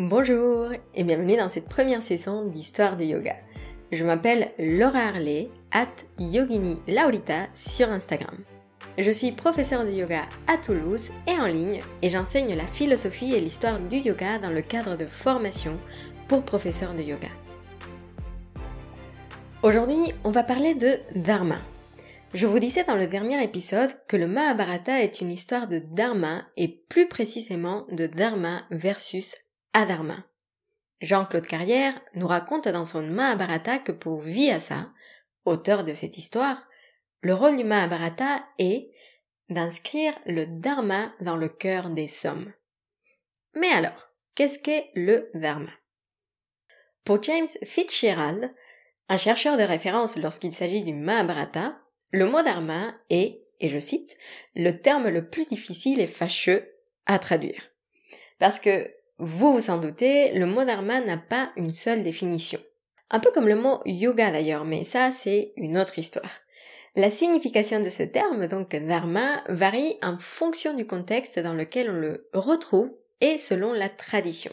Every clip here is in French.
Bonjour et bienvenue dans cette première saison d'Histoire de Yoga. Je m'appelle Laura Harley, at Yogini Laurita sur Instagram. Je suis professeure de yoga à Toulouse et en ligne et j'enseigne la philosophie et l'histoire du yoga dans le cadre de formation pour professeurs de yoga. Aujourd'hui, on va parler de Dharma. Je vous disais dans le dernier épisode que le Mahabharata est une histoire de Dharma et plus précisément de Dharma versus Adharma. Jean-Claude Carrière nous raconte dans son Mahabharata que pour Vyasa, auteur de cette histoire, le rôle du Mahabharata est d'inscrire le Dharma dans le cœur des sommes. Mais alors, qu'est-ce qu'est le Dharma? Pour James Fitzgerald, un chercheur de référence lorsqu'il s'agit du Mahabharata, le mot Dharma est, et je cite, le terme le plus difficile et fâcheux à traduire. Parce que vous vous en doutez, le mot dharma n'a pas une seule définition. Un peu comme le mot yoga d'ailleurs, mais ça c'est une autre histoire. La signification de ce terme, donc dharma, varie en fonction du contexte dans lequel on le retrouve et selon la tradition.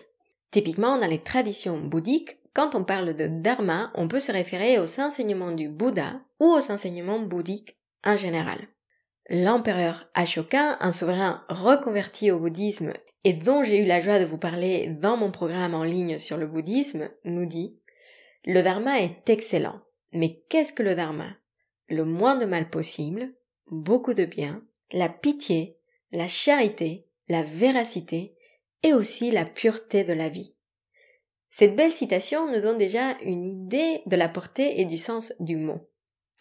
Typiquement, dans les traditions bouddhiques, quand on parle de dharma, on peut se référer aux enseignements du Bouddha ou aux enseignements bouddhiques en général. L'empereur Ashoka, un souverain reconverti au bouddhisme et dont j'ai eu la joie de vous parler dans mon programme en ligne sur le bouddhisme, nous dit Le dharma est excellent. Mais qu'est-ce que le dharma? Le moins de mal possible, beaucoup de bien, la pitié, la charité, la véracité et aussi la pureté de la vie. Cette belle citation nous donne déjà une idée de la portée et du sens du mot.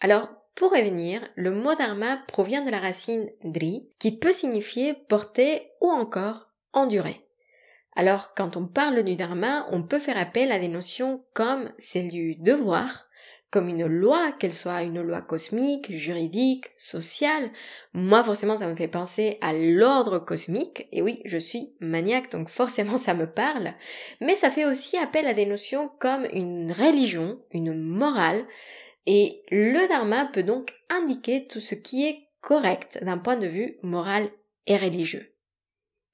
Alors, pour revenir, le mot dharma provient de la racine dri, qui peut signifier porter ou encore Alors, quand on parle du dharma, on peut faire appel à des notions comme celle du devoir, comme une loi, qu'elle soit une loi cosmique, juridique, sociale. Moi, forcément, ça me fait penser à l'ordre cosmique. Et oui, je suis maniaque, donc forcément, ça me parle. Mais ça fait aussi appel à des notions comme une religion, une morale. Et le dharma peut donc indiquer tout ce qui est correct d'un point de vue moral et religieux.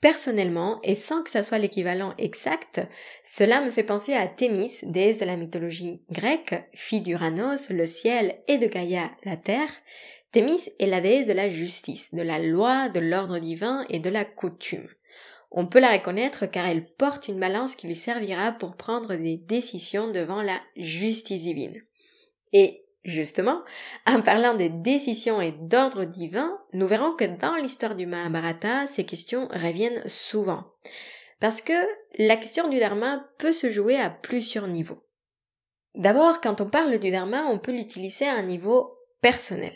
Personnellement, et sans que ça soit l'équivalent exact, cela me fait penser à Thémis, déesse de la mythologie grecque, fille d'Uranos, le ciel, et de Gaïa, la terre. Thémis est la déesse de la justice, de la loi, de l'ordre divin et de la coutume. On peut la reconnaître car elle porte une balance qui lui servira pour prendre des décisions devant la justice divine. Justement, en parlant des décisions et d'ordre divin, nous verrons que dans l'histoire du Mahabharata, ces questions reviennent souvent. Parce que la question du dharma peut se jouer à plusieurs niveaux. D'abord, quand on parle du dharma, on peut l'utiliser à un niveau personnel.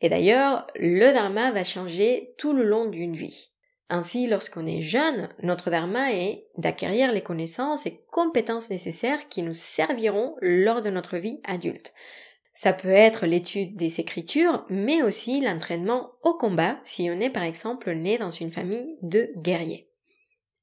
Et d'ailleurs, le dharma va changer tout le long d'une vie. Ainsi, lorsqu'on est jeune, notre dharma est d'acquérir les connaissances et compétences nécessaires qui nous serviront lors de notre vie adulte. Ça peut être l'étude des écritures, mais aussi l'entraînement au combat si on est par exemple né dans une famille de guerriers.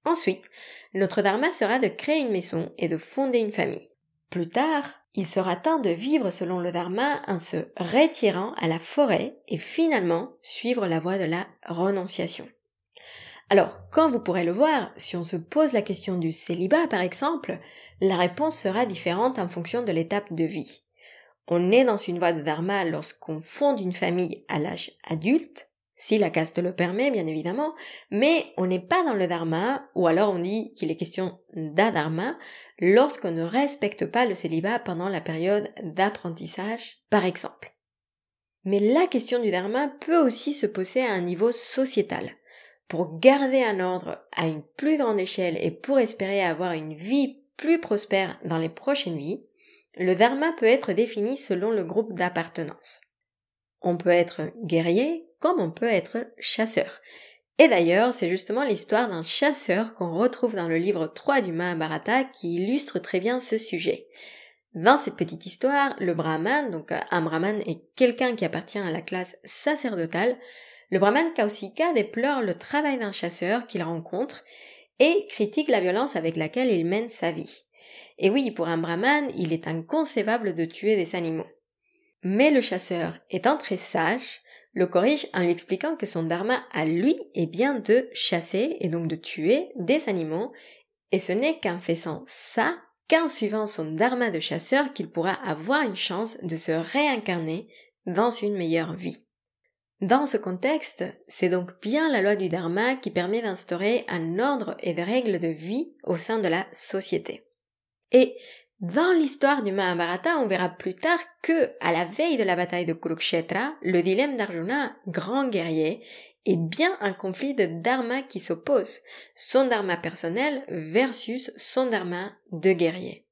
Ensuite, notre dharma sera de créer une maison et de fonder une famille. Plus tard, il sera temps de vivre selon le dharma en se retirant à la forêt et finalement suivre la voie de la renonciation. Alors, quand vous pourrez le voir, si on se pose la question du célibat par exemple, la réponse sera différente en fonction de l'étape de vie. On est dans une voie de dharma lorsqu'on fonde une famille à l'âge adulte, si la caste le permet bien évidemment, mais on n'est pas dans le dharma, ou alors on dit qu'il est question d'adharma, lorsqu'on ne respecte pas le célibat pendant la période d'apprentissage, par exemple. Mais la question du dharma peut aussi se poser à un niveau sociétal. Pour garder un ordre à une plus grande échelle et pour espérer avoir une vie plus prospère dans les prochaines vies, le dharma peut être défini selon le groupe d'appartenance. On peut être guerrier comme on peut être chasseur. Et d'ailleurs, c'est justement l'histoire d'un chasseur qu'on retrouve dans le livre 3 du Mahabharata qui illustre très bien ce sujet. Dans cette petite histoire, le brahman, donc un brahman est quelqu'un qui appartient à la classe sacerdotale, le brahman Kausika déplore le travail d'un chasseur qu'il rencontre et critique la violence avec laquelle il mène sa vie. Et oui, pour un brahman, il est inconcevable de tuer des animaux. Mais le chasseur, étant très sage, le corrige en lui expliquant que son dharma à lui est bien de chasser et donc de tuer des animaux Et ce n'est qu'en faisant ça, qu'en suivant son dharma de chasseur qu'il pourra avoir une chance de se réincarner dans une meilleure vie. Dans ce contexte, c'est donc bien la loi du dharma qui permet d'instaurer un ordre et des règles de vie au sein de la société. Et dans l'histoire du Mahabharata, on verra plus tard que, à la veille de la bataille de Kurukshetra, le dilemme d'Arjuna, grand guerrier, est bien un conflit de dharma qui s'oppose, son dharma personnel versus son dharma de guerrier.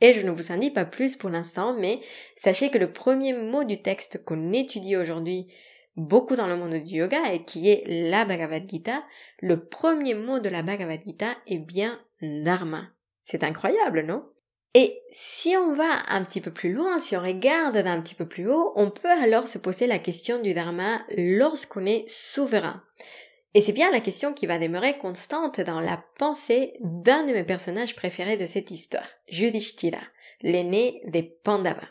Et je ne vous en dis pas plus pour l'instant, mais sachez que le premier mot du texte qu'on étudie aujourd'hui beaucoup dans le monde du yoga et qui est la Bhagavad Gita, le premier mot de la Bhagavad Gita est bien dharma. C'est incroyable, non? Et si on va un petit peu plus loin, si on regarde d'un petit peu plus haut, on peut alors se poser la question du dharma lorsqu'on est souverain. Et c'est bien la question qui va demeurer constante dans la pensée d'un de mes personnages préférés de cette histoire, Yudhishthira, l'aîné des Pandavas.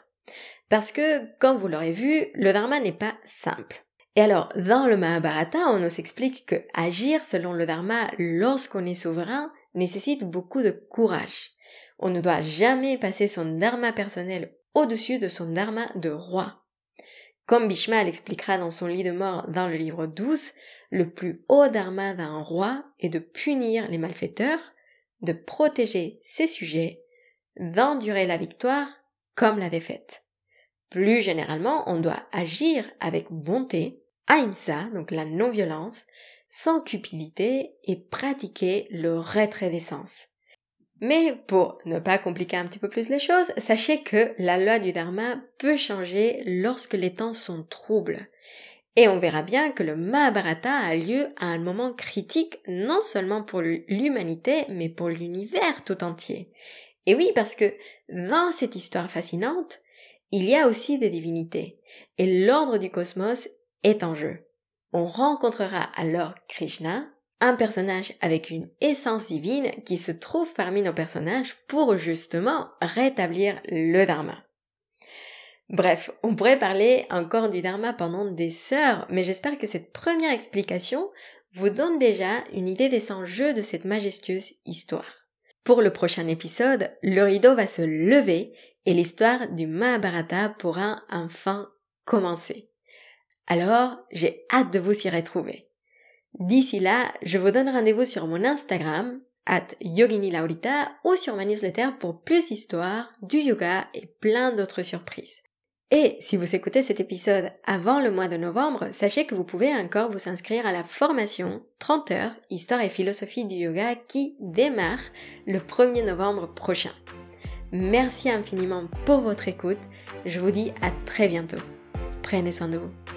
Parce que, comme vous l'aurez vu, le dharma n'est pas simple. Et alors, dans le Mahabharata, on nous explique que agir selon le dharma lorsqu'on est souverain nécessite beaucoup de courage. On ne doit jamais passer son dharma personnel au-dessus de son dharma de roi. Comme Bhishma l'expliquera dans son lit de mort dans le livre 12, le plus haut dharma d'un roi est de punir les malfaiteurs, de protéger ses sujets, d'endurer la victoire comme la défaite. Plus généralement, on doit agir avec bonté, ahimsa, donc la non-violence, sans cupidité et pratiquer le retrait des sens. Mais pour ne pas compliquer un petit peu plus les choses, sachez que la loi du dharma peut changer lorsque les temps sont troubles. Et on verra bien que le Mahabharata a lieu à un moment critique non seulement pour l'humanité, mais pour l'univers tout entier. Et oui, parce que dans cette histoire fascinante, il y a aussi des divinités, et l'ordre du cosmos est en jeu. On rencontrera alors Krishna, un personnage avec une essence divine qui se trouve parmi nos personnages pour justement rétablir le dharma. Bref, on pourrait parler encore du dharma pendant des heures, mais j'espère que cette première explication vous donne déjà une idée des enjeux de cette majestueuse histoire. Pour le prochain épisode, le rideau va se lever et l'histoire du Mahabharata pourra enfin commencer. Alors, j'ai hâte de vous y retrouver. D'ici là, je vous donne rendez-vous sur mon Instagram, at Yogini Laurita, ou sur ma newsletter pour plus d'histoires, du yoga et plein d'autres surprises. Et si vous écoutez cet épisode avant le mois de novembre, sachez que vous pouvez encore vous inscrire à la formation 30 heures Histoire et philosophie du yoga qui démarre le 1er novembre prochain. Merci infiniment pour votre écoute. Je vous dis à très bientôt. Prenez soin de vous.